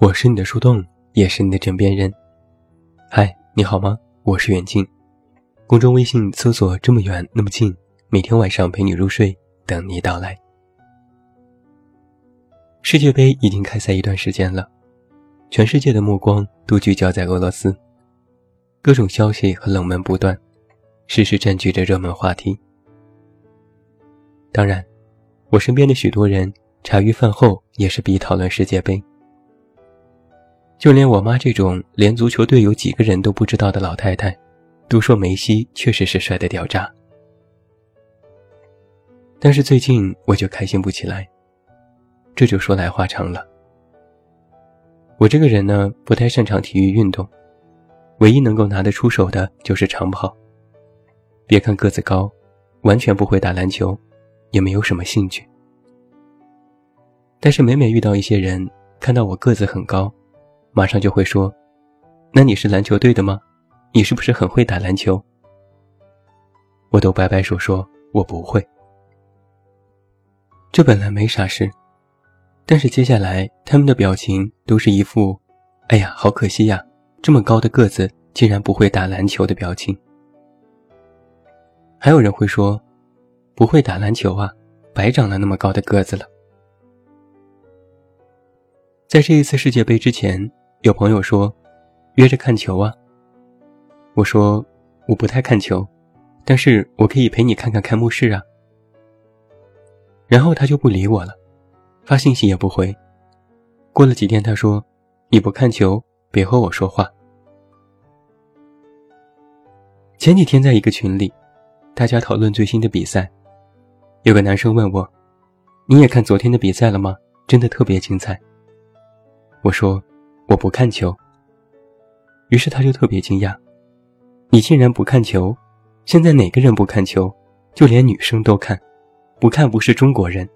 我是你的树洞，也是你的枕边人。嗨，你好吗？我是远近，公众微信搜索“这么远那么近”，每天晚上陪你入睡，等你到来。世界杯已经开赛一段时间了，全世界的目光都聚焦在俄罗斯，各种消息和冷门不断，时时占据着热门话题。当然，我身边的许多人茶余饭后也是必讨论世界杯。就连我妈这种连足球队有几个人都不知道的老太太，都说梅西确实是帅的掉渣。但是最近我就开心不起来，这就说来话长了。我这个人呢，不太擅长体育运动，唯一能够拿得出手的就是长跑。别看个子高，完全不会打篮球，也没有什么兴趣。但是每每遇到一些人，看到我个子很高。马上就会说：“那你是篮球队的吗？你是不是很会打篮球？”我都摆摆手说：“我不会。”这本来没啥事，但是接下来他们的表情都是一副“哎呀，好可惜呀，这么高的个子竟然不会打篮球”的表情。还有人会说：“不会打篮球啊，白长了那么高的个子了。”在这一次世界杯之前。有朋友说，约着看球啊。我说我不太看球，但是我可以陪你看看开幕式啊。然后他就不理我了，发信息也不回。过了几天，他说：“你不看球，别和我说话。”前几天在一个群里，大家讨论最新的比赛，有个男生问我：“你也看昨天的比赛了吗？真的特别精彩。”我说。我不看球，于是他就特别惊讶：“你竟然不看球？现在哪个人不看球？就连女生都看，不看不是中国人。”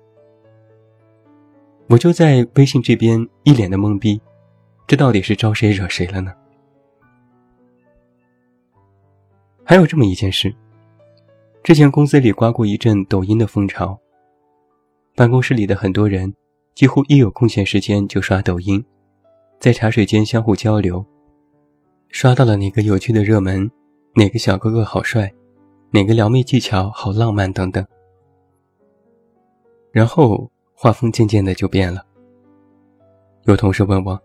我就在微信这边一脸的懵逼，这到底是招谁惹谁了呢？还有这么一件事：之前公司里刮过一阵抖音的风潮，办公室里的很多人几乎一有空闲时间就刷抖音。在茶水间相互交流，刷到了哪个有趣的热门，哪个小哥哥好帅，哪个撩妹技巧好浪漫等等。然后画风渐渐的就变了。有同事问我：“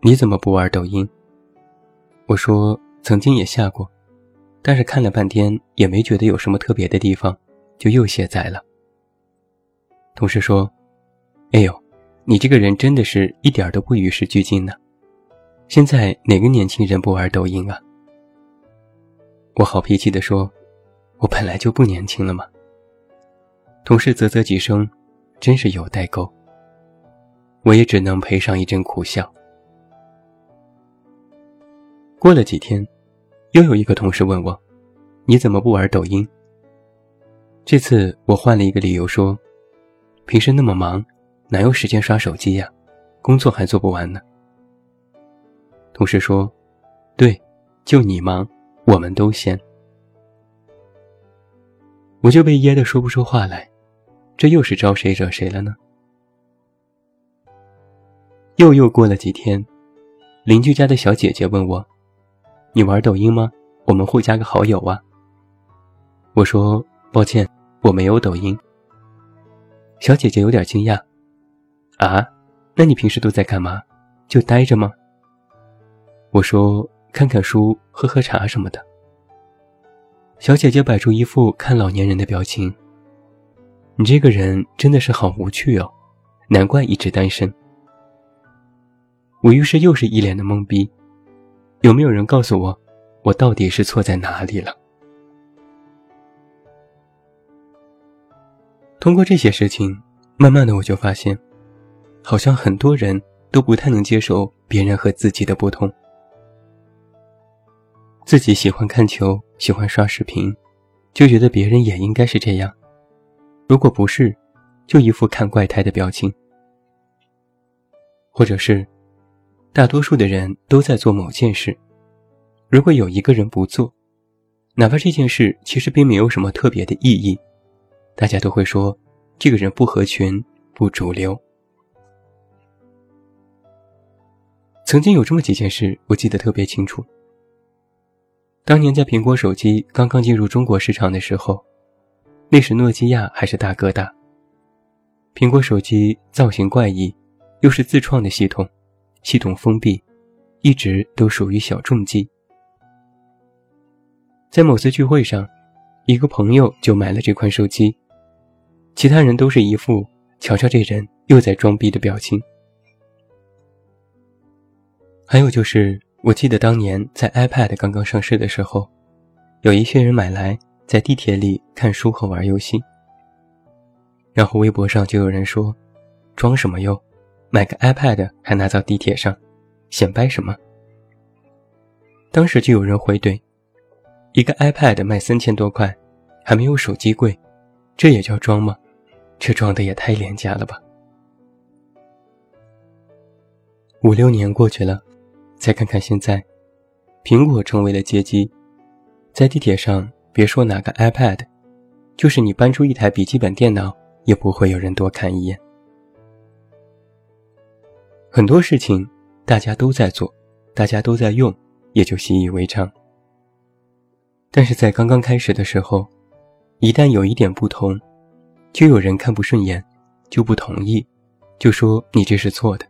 你怎么不玩抖音？”我说：“曾经也下过，但是看了半天也没觉得有什么特别的地方，就又卸载了。”同事说：“哎呦。”你这个人真的是一点都不与时俱进呢。现在哪个年轻人不玩抖音啊？我好脾气的说：“我本来就不年轻了嘛。”同事啧啧几声，真是有代沟。我也只能赔上一阵苦笑。过了几天，又有一个同事问我：“你怎么不玩抖音？”这次我换了一个理由说：“平时那么忙。”哪有时间刷手机呀？工作还做不完呢。同事说：“对，就你忙，我们都闲。”我就被噎得说不出话来，这又是招谁惹谁了呢？又又过了几天，邻居家的小姐姐问我：“你玩抖音吗？我们互加个好友啊。”我说：“抱歉，我没有抖音。”小姐姐有点惊讶。啊，那你平时都在干嘛？就待着吗？我说看看书，喝喝茶什么的。小姐姐摆出一副看老年人的表情。你这个人真的是好无趣哦，难怪一直单身。我于是又是一脸的懵逼，有没有人告诉我，我到底是错在哪里了？通过这些事情，慢慢的我就发现。好像很多人都不太能接受别人和自己的不同。自己喜欢看球，喜欢刷视频，就觉得别人也应该是这样。如果不是，就一副看怪胎的表情。或者是，大多数的人都在做某件事，如果有一个人不做，哪怕这件事其实并没有什么特别的意义，大家都会说这个人不合群，不主流。曾经有这么几件事，我记得特别清楚。当年在苹果手机刚刚进入中国市场的时候，那时诺基亚还是大哥大。苹果手机造型怪异，又是自创的系统，系统封闭，一直都属于小众机。在某次聚会上，一个朋友就买了这款手机，其他人都是一副“瞧瞧这人又在装逼”的表情。还有就是，我记得当年在 iPad 刚刚上市的时候，有一些人买来在地铁里看书和玩游戏。然后微博上就有人说：“装什么哟？买个 iPad 还拿到地铁上，显摆什么？”当时就有人回怼：“一个 iPad 卖三千多块，还没有手机贵，这也叫装吗？这装的也太廉价了吧！”五六年过去了。再看看现在，苹果成为了街机，在地铁上，别说拿个 iPad，就是你搬出一台笔记本电脑，也不会有人多看一眼。很多事情大家都在做，大家都在用，也就习以为常。但是在刚刚开始的时候，一旦有一点不同，就有人看不顺眼，就不同意，就说你这是错的。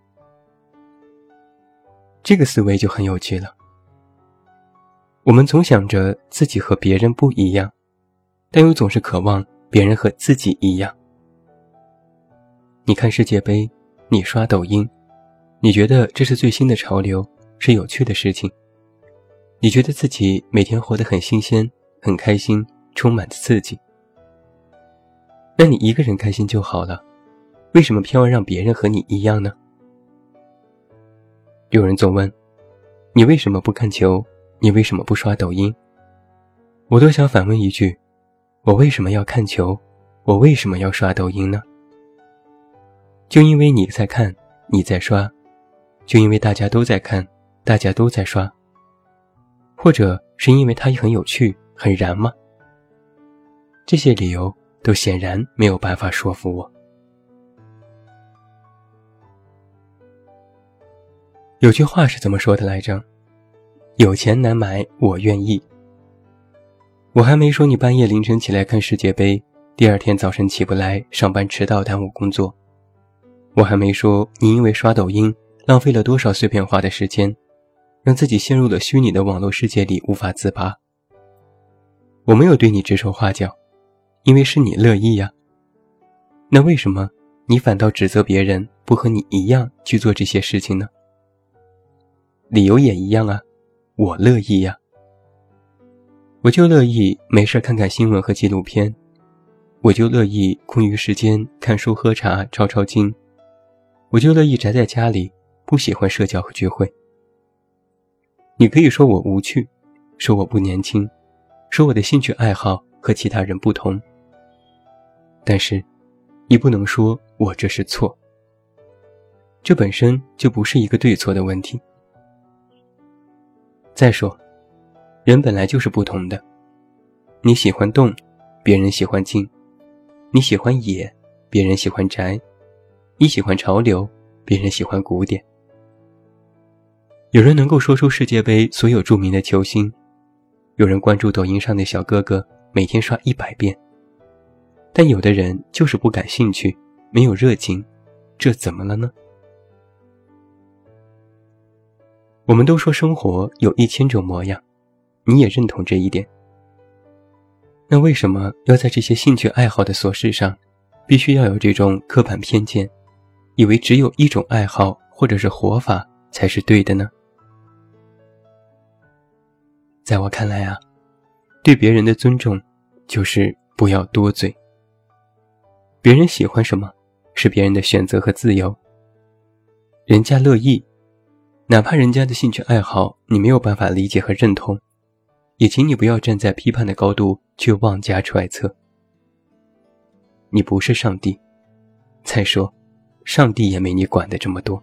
这个思维就很有趣了。我们总想着自己和别人不一样，但又总是渴望别人和自己一样。你看世界杯，你刷抖音，你觉得这是最新的潮流，是有趣的事情。你觉得自己每天活得很新鲜、很开心，充满刺激。那你一个人开心就好了，为什么偏要让别人和你一样呢？有人总问：“你为什么不看球？你为什么不刷抖音？”我都想反问一句：“我为什么要看球？我为什么要刷抖音呢？”就因为你在看，你在刷，就因为大家都在看，大家都在刷，或者是因为它很有趣、很燃吗？这些理由都显然没有办法说服我。有句话是怎么说的来着？有钱难买我愿意。我还没说你半夜凌晨起来看世界杯，第二天早晨起不来上班迟到耽误工作。我还没说你因为刷抖音浪费了多少碎片化的时间，让自己陷入了虚拟的网络世界里无法自拔。我没有对你指手画脚，因为是你乐意呀。那为什么你反倒指责别人不和你一样去做这些事情呢？理由也一样啊，我乐意呀。我就乐意没事看看新闻和纪录片，我就乐意空余时间看书喝茶抄抄经，我就乐意宅在家里，不喜欢社交和聚会。你可以说我无趣，说我不年轻，说我的兴趣爱好和其他人不同，但是，你不能说我这是错。这本身就不是一个对错的问题。再说，人本来就是不同的。你喜欢动，别人喜欢静；你喜欢野，别人喜欢宅；你喜欢潮流，别人喜欢古典。有人能够说出世界杯所有著名的球星，有人关注抖音上的小哥哥，每天刷一百遍，但有的人就是不感兴趣，没有热情，这怎么了呢？我们都说生活有一千种模样，你也认同这一点。那为什么要在这些兴趣爱好的琐事上，必须要有这种刻板偏见，以为只有一种爱好或者是活法才是对的呢？在我看来啊，对别人的尊重，就是不要多嘴。别人喜欢什么，是别人的选择和自由，人家乐意。哪怕人家的兴趣爱好你没有办法理解和认同，也请你不要站在批判的高度去妄加揣测。你不是上帝，再说，上帝也没你管的这么多。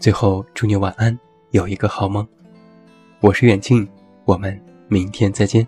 最后，祝你晚安，有一个好梦。我是远近，我们明天再见。